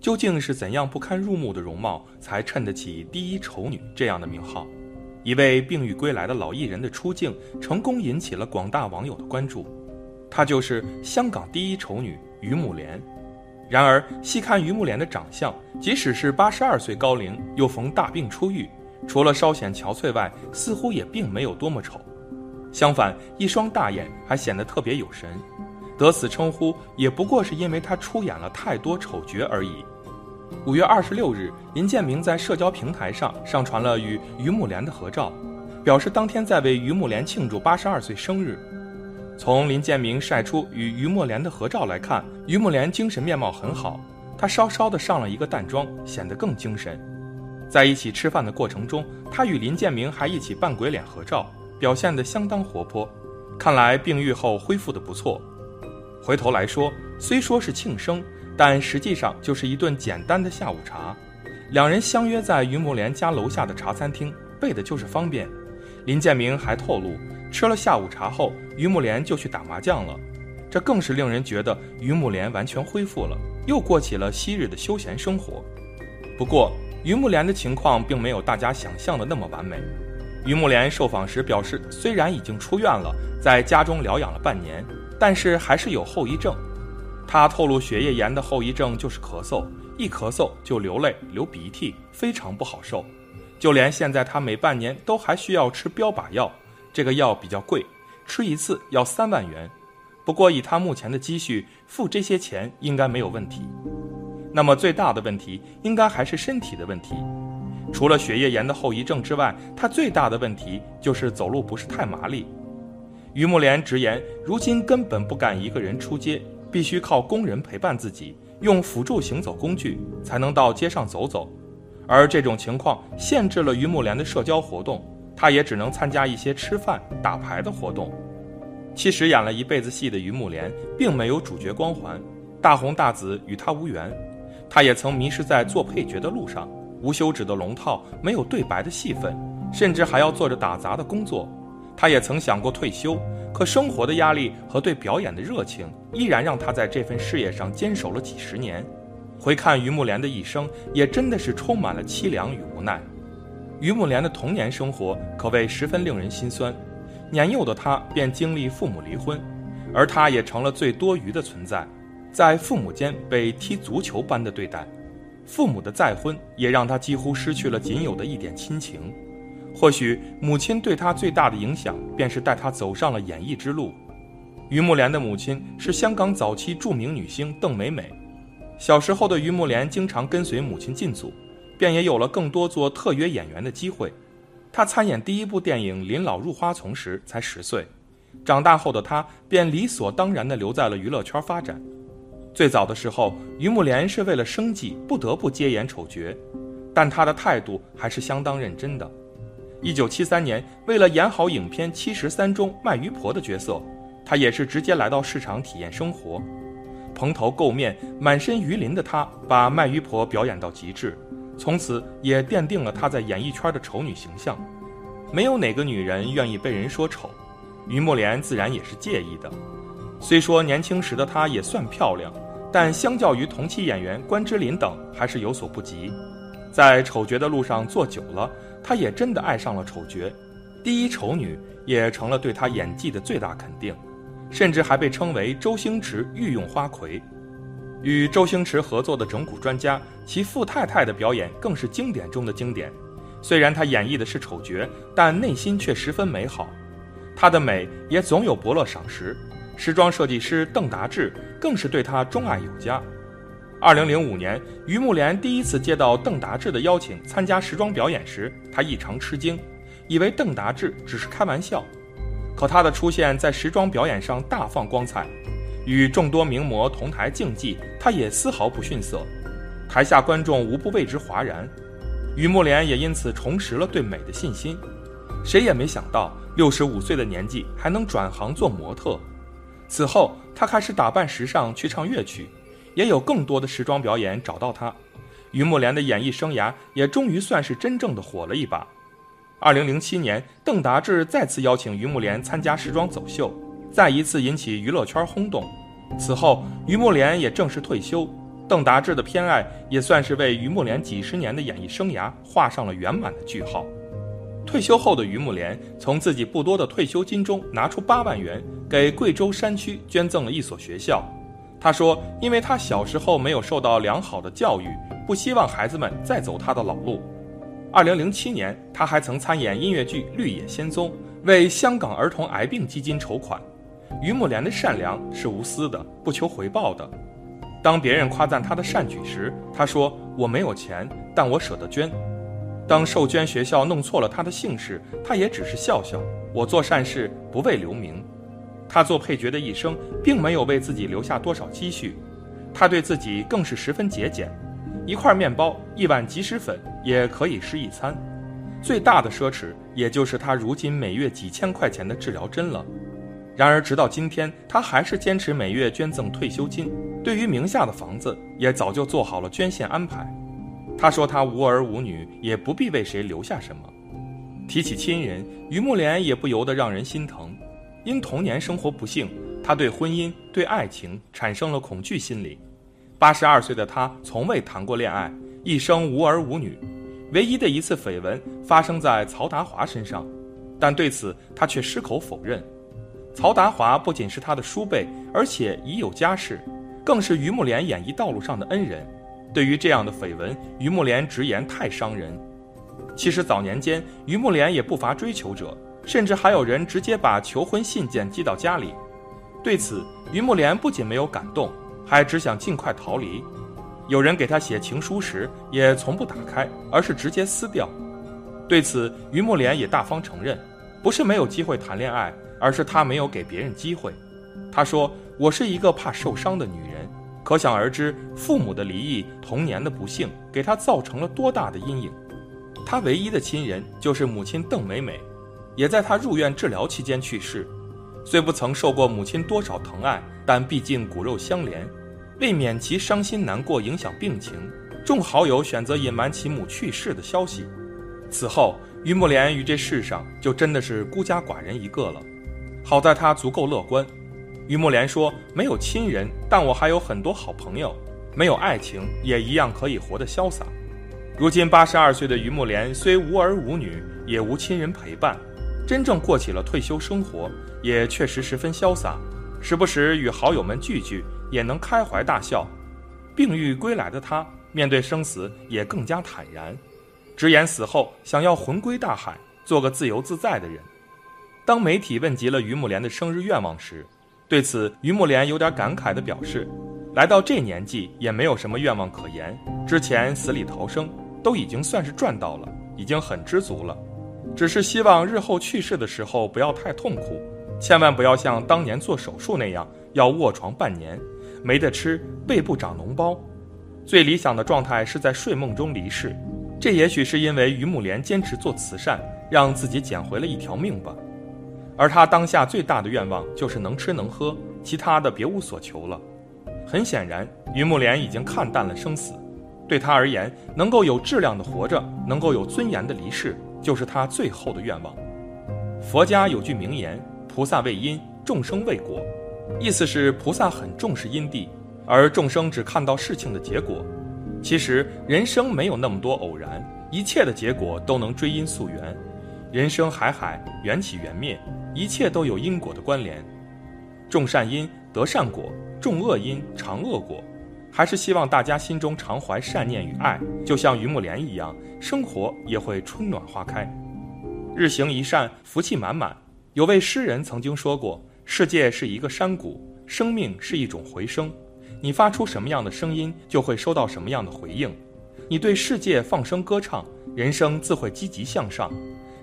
究竟是怎样不堪入目的容貌，才衬得起“第一丑女”这样的名号？一位病愈归来的老艺人的出镜，成功引起了广大网友的关注。她就是香港第一丑女于慕莲。然而，细看于慕莲的长相，即使是八十二岁高龄，又逢大病初愈，除了稍显憔悴外，似乎也并没有多么丑。相反，一双大眼还显得特别有神。得此称呼，也不过是因为她出演了太多丑角而已。五月二十六日，林建明在社交平台上上传了与于慕莲的合照，表示当天在为于慕莲庆祝八十二岁生日。从林建明晒出与于慕莲的合照来看，于慕莲精神面貌很好，她稍稍的上了一个淡妆，显得更精神。在一起吃饭的过程中，她与林建明还一起扮鬼脸合照，表现得相当活泼，看来病愈后恢复的不错。回头来说，虽说是庆生。但实际上就是一顿简单的下午茶，两人相约在于木莲家楼下的茶餐厅，为的就是方便。林建明还透露，吃了下午茶后，于木莲就去打麻将了，这更是令人觉得于木莲完全恢复了，又过起了昔日的休闲生活。不过，于木莲的情况并没有大家想象的那么完美。于木莲受访时表示，虽然已经出院了，在家中疗养了半年，但是还是有后遗症。他透露，血液炎的后遗症就是咳嗽，一咳嗽就流泪、流鼻涕，非常不好受。就连现在他每半年都还需要吃标靶药，这个药比较贵，吃一次要三万元。不过以他目前的积蓄，付这些钱应该没有问题。那么最大的问题应该还是身体的问题。除了血液炎的后遗症之外，他最大的问题就是走路不是太麻利。于慕莲直言，如今根本不敢一个人出街。必须靠工人陪伴自己，用辅助行走工具才能到街上走走，而这种情况限制了于慕莲的社交活动，她也只能参加一些吃饭、打牌的活动。其实演了一辈子戏的于慕莲，并没有主角光环，大红大紫与她无缘。她也曾迷失在做配角的路上，无休止的龙套，没有对白的戏份，甚至还要做着打杂的工作。他也曾想过退休。可生活的压力和对表演的热情，依然让他在这份事业上坚守了几十年。回看于木莲的一生，也真的是充满了凄凉与无奈。于木莲的童年生活可谓十分令人心酸。年幼的她便经历父母离婚，而她也成了最多余的存在，在父母间被踢足球般的对待。父母的再婚也让她几乎失去了仅有的一点亲情。或许母亲对她最大的影响，便是带她走上了演艺之路。于慕莲的母亲是香港早期著名女星邓美美。小时候的于慕莲经常跟随母亲进组，便也有了更多做特约演员的机会。她参演第一部电影《临老入花丛》时才十岁，长大后的她便理所当然地留在了娱乐圈发展。最早的时候，于慕莲是为了生计不得不接演丑角，但她的态度还是相当认真的。一九七三年，为了演好影片《七十三》中卖鱼婆的角色，她也是直接来到市场体验生活。蓬头垢面、满身鱼鳞的她，把卖鱼婆表演到极致，从此也奠定了她在演艺圈的丑女形象。没有哪个女人愿意被人说丑，于慕莲自然也是介意的。虽说年轻时的她也算漂亮，但相较于同期演员关之琳等，还是有所不及。在丑角的路上做久了。她也真的爱上了丑角，第一丑女也成了对她演技的最大肯定，甚至还被称为周星驰御用花魁。与周星驰合作的整蛊专家，其傅太太的表演更是经典中的经典。虽然她演绎的是丑角，但内心却十分美好。她的美也总有伯乐赏识，时装设计师邓达志更是对她钟爱有加。二零零五年，于慕莲第一次接到邓达志的邀请参加时装表演时，她异常吃惊，以为邓达志只是开玩笑。可他的出现在时装表演上大放光彩，与众多名模同台竞技，他也丝毫不逊色。台下观众无不为之哗然。于慕莲也因此重拾了对美的信心。谁也没想到，六十五岁的年纪还能转行做模特。此后，她开始打扮时尚，去唱乐曲，也有更多的时装表演找到她。于慕莲的演艺生涯也终于算是真正的火了一把。二零零七年，邓达志再次邀请于慕莲参加时装走秀，再一次引起娱乐圈轰动。此后，于慕莲也正式退休。邓达志的偏爱也算是为于慕莲几十年的演艺生涯画上了圆满的句号。退休后的于慕莲从自己不多的退休金中拿出八万元，给贵州山区捐赠了一所学校。他说：“因为他小时候没有受到良好的教育，不希望孩子们再走他的老路。”二零零七年，他还曾参演音乐剧《绿野仙踪》，为香港儿童癌病基金筹款。于木莲的善良是无私的，不求回报的。当别人夸赞他的善举时，他说：“我没有钱，但我舍得捐。”当受捐学校弄错了他的姓氏，他也只是笑笑：“我做善事不为留名。”他做配角的一生，并没有为自己留下多少积蓄，他对自己更是十分节俭，一块面包、一碗即食粉也可以吃一餐。最大的奢侈，也就是他如今每月几千块钱的治疗针了。然而，直到今天，他还是坚持每月捐赠退休金。对于名下的房子，也早就做好了捐献安排。他说：“他无儿无女，也不必为谁留下什么。”提起亲人，于慕莲也不由得让人心疼。因童年生活不幸，他对婚姻、对爱情产生了恐惧心理。八十二岁的他从未谈过恋爱，一生无儿无女。唯一的一次绯闻发生在曹达华身上，但对此他却矢口否认。曹达华不仅是他的叔辈，而且已有家室，更是于慕莲演艺道路上的恩人。对于这样的绯闻，于慕莲直言太伤人。其实早年间，于慕莲也不乏追求者，甚至还有人直接把求婚信件寄到家里。对此，于木莲不仅没有感动，还只想尽快逃离。有人给他写情书时，也从不打开，而是直接撕掉。对此，于木莲也大方承认，不是没有机会谈恋爱。而是他没有给别人机会。他说：“我是一个怕受伤的女人，可想而知，父母的离异、童年的不幸，给他造成了多大的阴影。他唯一的亲人就是母亲邓美美，也在他入院治疗期间去世。虽不曾受过母亲多少疼爱，但毕竟骨肉相连，为免其伤心难过影响病情，众好友选择隐瞒其母去世的消息。此后，于木莲于这世上就真的是孤家寡人一个了。”好在他足够乐观，于木莲说：“没有亲人，但我还有很多好朋友；没有爱情，也一样可以活得潇洒。”如今八十二岁的于木莲虽无儿无女，也无亲人陪伴，真正过起了退休生活，也确实十分潇洒。时不时与好友们聚聚，也能开怀大笑。病愈归来的他，面对生死也更加坦然，直言死后想要魂归大海，做个自由自在的人。当媒体问及了于慕莲的生日愿望时，对此于慕莲有点感慨地表示：“来到这年纪也没有什么愿望可言，之前死里逃生都已经算是赚到了，已经很知足了。只是希望日后去世的时候不要太痛苦，千万不要像当年做手术那样要卧床半年，没得吃，背部长脓包。最理想的状态是在睡梦中离世。这也许是因为于木莲坚持做慈善，让自己捡回了一条命吧。”而他当下最大的愿望就是能吃能喝，其他的别无所求了。很显然，于木莲已经看淡了生死，对他而言，能够有质量的活着，能够有尊严的离世，就是他最后的愿望。佛家有句名言：“菩萨为因，众生为果。”意思是菩萨很重视因地，而众生只看到事情的结果。其实人生没有那么多偶然，一切的结果都能追因溯源。人生海海，缘起缘灭。一切都有因果的关联，种善因得善果，种恶因尝恶果。还是希望大家心中常怀善念与爱，就像榆木莲一样，生活也会春暖花开。日行一善，福气满满。有位诗人曾经说过：“世界是一个山谷，生命是一种回声。你发出什么样的声音，就会收到什么样的回应。你对世界放声歌唱，人生自会积极向上；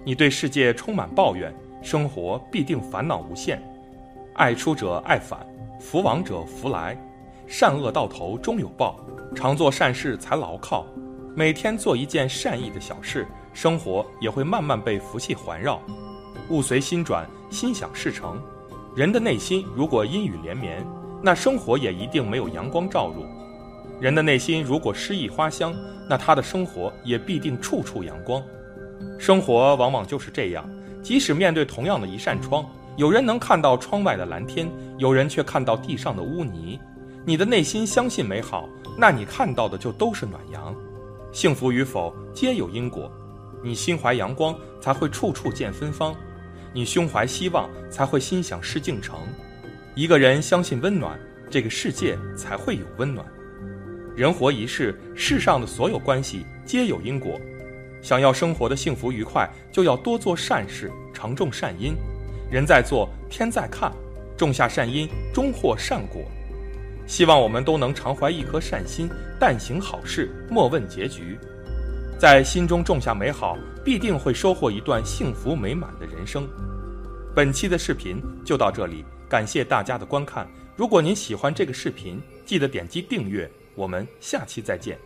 你对世界充满抱怨。”生活必定烦恼无限，爱出者爱返，福往者福来。善恶到头终有报，常做善事才牢靠。每天做一件善意的小事，生活也会慢慢被福气环绕。物随心转，心想事成。人的内心如果阴雨连绵，那生活也一定没有阳光照入。人的内心如果诗意花香，那他的生活也必定处处阳光。生活往往就是这样，即使面对同样的一扇窗，有人能看到窗外的蓝天，有人却看到地上的污泥。你的内心相信美好，那你看到的就都是暖阳。幸福与否皆有因果，你心怀阳光，才会处处见芬芳；你胸怀希望，才会心想事竟成。一个人相信温暖，这个世界才会有温暖。人活一世，世上的所有关系皆有因果。想要生活的幸福愉快，就要多做善事，常种善因。人在做，天在看，种下善因，终获善果。希望我们都能常怀一颗善心，但行好事，莫问结局。在心中种下美好，必定会收获一段幸福美满的人生。本期的视频就到这里，感谢大家的观看。如果您喜欢这个视频，记得点击订阅。我们下期再见。